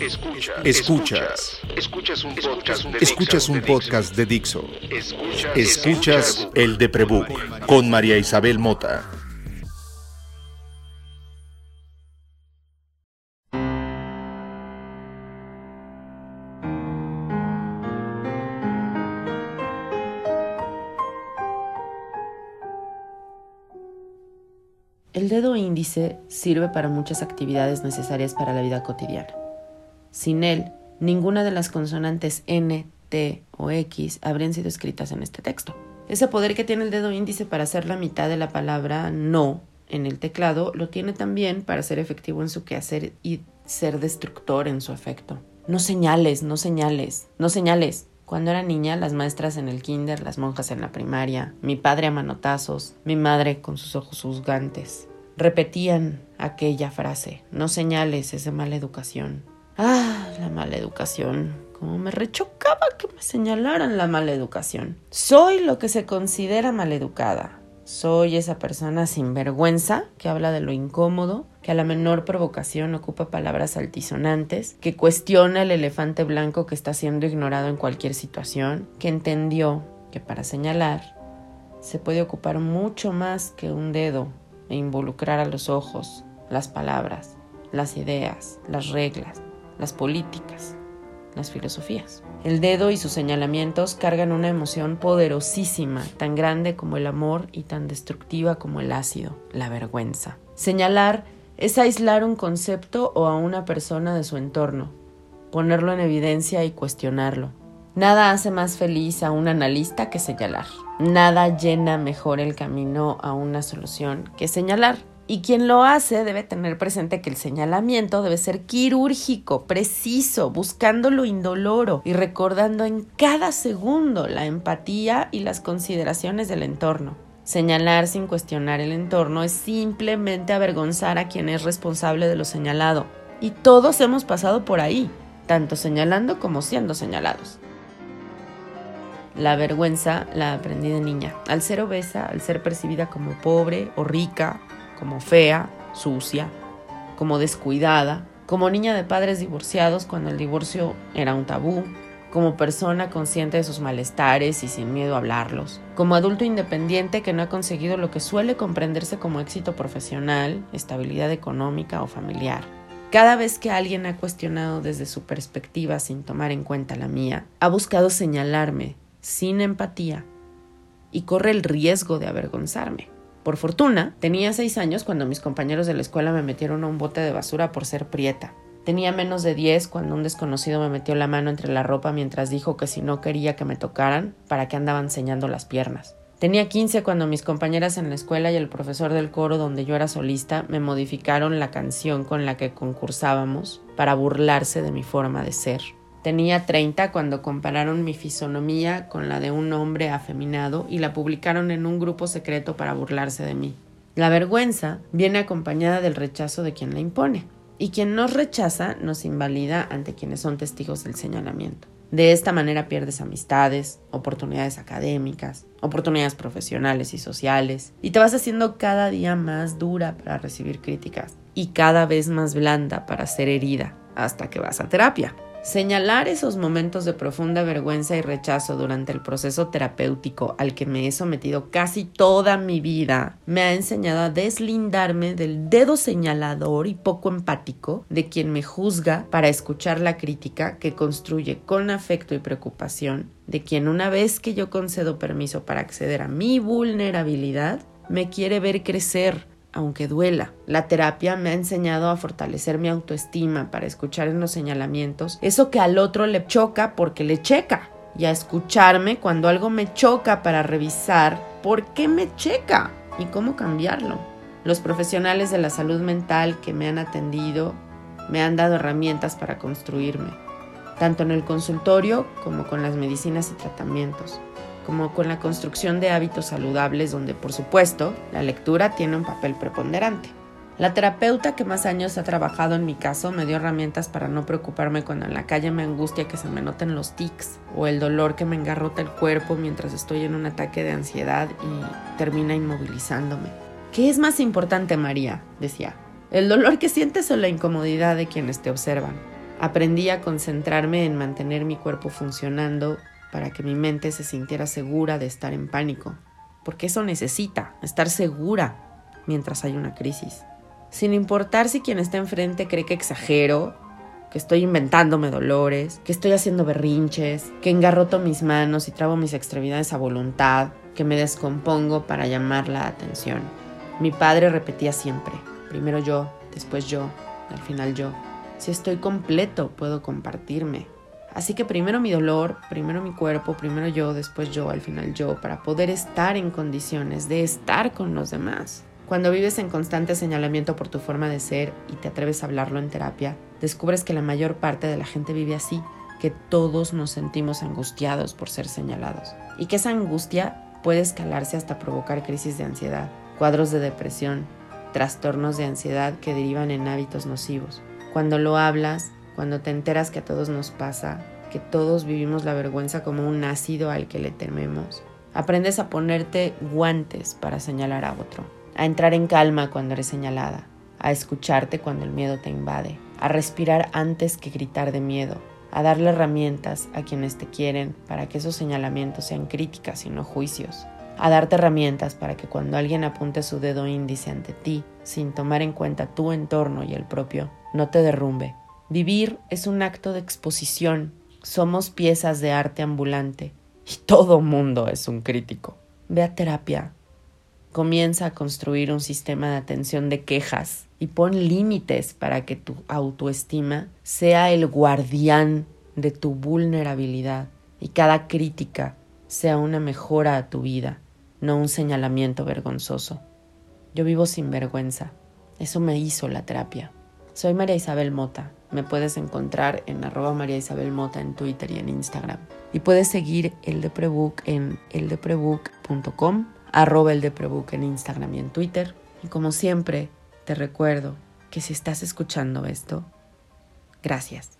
Escuchas. Escuchas. Escuchas un podcast de Escuchas un podcast de Dixo. Escuchas el de Prebook con María Isabel Mota. El dedo índice sirve para muchas actividades necesarias para la vida cotidiana. Sin él, ninguna de las consonantes N, T o X habrían sido escritas en este texto. Ese poder que tiene el dedo índice para hacer la mitad de la palabra no en el teclado lo tiene también para ser efectivo en su quehacer y ser destructor en su efecto. No señales, no señales, no señales. Cuando era niña, las maestras en el kinder, las monjas en la primaria, mi padre a manotazos, mi madre con sus ojos juzgantes, repetían aquella frase, no señales, es de mala educación. La mala educación. Como me rechocaba que me señalaran la mala educación. Soy lo que se considera maleducada. Soy esa persona sin vergüenza que habla de lo incómodo, que a la menor provocación ocupa palabras altisonantes, que cuestiona el elefante blanco que está siendo ignorado en cualquier situación, que entendió que para señalar se puede ocupar mucho más que un dedo e involucrar a los ojos, las palabras, las ideas, las reglas, las políticas, las filosofías. El dedo y sus señalamientos cargan una emoción poderosísima, tan grande como el amor y tan destructiva como el ácido, la vergüenza. Señalar es aislar un concepto o a una persona de su entorno, ponerlo en evidencia y cuestionarlo. Nada hace más feliz a un analista que señalar. Nada llena mejor el camino a una solución que señalar. Y quien lo hace debe tener presente que el señalamiento debe ser quirúrgico, preciso, buscando lo indoloro y recordando en cada segundo la empatía y las consideraciones del entorno. Señalar sin cuestionar el entorno es simplemente avergonzar a quien es responsable de lo señalado. Y todos hemos pasado por ahí, tanto señalando como siendo señalados. La vergüenza la aprendí de niña. Al ser obesa, al ser percibida como pobre o rica, como fea, sucia, como descuidada, como niña de padres divorciados cuando el divorcio era un tabú, como persona consciente de sus malestares y sin miedo a hablarlos, como adulto independiente que no ha conseguido lo que suele comprenderse como éxito profesional, estabilidad económica o familiar. Cada vez que alguien ha cuestionado desde su perspectiva sin tomar en cuenta la mía, ha buscado señalarme sin empatía y corre el riesgo de avergonzarme. Por fortuna, tenía seis años cuando mis compañeros de la escuela me metieron a un bote de basura por ser prieta. Tenía menos de diez cuando un desconocido me metió la mano entre la ropa mientras dijo que si no quería que me tocaran, para qué andaba enseñando las piernas. Tenía quince cuando mis compañeras en la escuela y el profesor del coro donde yo era solista me modificaron la canción con la que concursábamos para burlarse de mi forma de ser. Tenía 30 cuando compararon mi fisonomía con la de un hombre afeminado y la publicaron en un grupo secreto para burlarse de mí. La vergüenza viene acompañada del rechazo de quien la impone, y quien nos rechaza nos invalida ante quienes son testigos del señalamiento. De esta manera pierdes amistades, oportunidades académicas, oportunidades profesionales y sociales, y te vas haciendo cada día más dura para recibir críticas y cada vez más blanda para ser herida hasta que vas a terapia. Señalar esos momentos de profunda vergüenza y rechazo durante el proceso terapéutico al que me he sometido casi toda mi vida me ha enseñado a deslindarme del dedo señalador y poco empático de quien me juzga para escuchar la crítica que construye con afecto y preocupación de quien una vez que yo concedo permiso para acceder a mi vulnerabilidad me quiere ver crecer aunque duela. La terapia me ha enseñado a fortalecer mi autoestima para escuchar en los señalamientos eso que al otro le choca porque le checa y a escucharme cuando algo me choca para revisar por qué me checa y cómo cambiarlo. Los profesionales de la salud mental que me han atendido me han dado herramientas para construirme, tanto en el consultorio como con las medicinas y tratamientos como con la construcción de hábitos saludables donde por supuesto la lectura tiene un papel preponderante. La terapeuta que más años ha trabajado en mi caso me dio herramientas para no preocuparme cuando en la calle me angustia que se me noten los tics o el dolor que me engarrota el cuerpo mientras estoy en un ataque de ansiedad y termina inmovilizándome. ¿Qué es más importante, María? decía. ¿El dolor que sientes o la incomodidad de quienes te observan? Aprendí a concentrarme en mantener mi cuerpo funcionando para que mi mente se sintiera segura de estar en pánico, porque eso necesita, estar segura mientras hay una crisis. Sin importar si quien está enfrente cree que exagero, que estoy inventándome dolores, que estoy haciendo berrinches, que engarroto mis manos y trabo mis extremidades a voluntad, que me descompongo para llamar la atención. Mi padre repetía siempre, primero yo, después yo, al final yo. Si estoy completo, puedo compartirme. Así que primero mi dolor, primero mi cuerpo, primero yo, después yo, al final yo, para poder estar en condiciones de estar con los demás. Cuando vives en constante señalamiento por tu forma de ser y te atreves a hablarlo en terapia, descubres que la mayor parte de la gente vive así, que todos nos sentimos angustiados por ser señalados y que esa angustia puede escalarse hasta provocar crisis de ansiedad, cuadros de depresión, trastornos de ansiedad que derivan en hábitos nocivos. Cuando lo hablas, cuando te enteras que a todos nos pasa, que todos vivimos la vergüenza como un ácido al que le tememos, aprendes a ponerte guantes para señalar a otro, a entrar en calma cuando eres señalada, a escucharte cuando el miedo te invade, a respirar antes que gritar de miedo, a darle herramientas a quienes te quieren para que esos señalamientos sean críticas y no juicios, a darte herramientas para que cuando alguien apunte su dedo índice ante ti, sin tomar en cuenta tu entorno y el propio, no te derrumbe. Vivir es un acto de exposición, somos piezas de arte ambulante y todo mundo es un crítico. Ve a terapia, comienza a construir un sistema de atención de quejas y pon límites para que tu autoestima sea el guardián de tu vulnerabilidad y cada crítica sea una mejora a tu vida, no un señalamiento vergonzoso. Yo vivo sin vergüenza. Eso me hizo la terapia. Soy María Isabel Mota. Me puedes encontrar en arroba María Isabel Mota en Twitter y en Instagram. Y puedes seguir el de Prebook en eldeprebook.com, arroba el de Prebook en Instagram y en Twitter. Y como siempre, te recuerdo que si estás escuchando esto, gracias.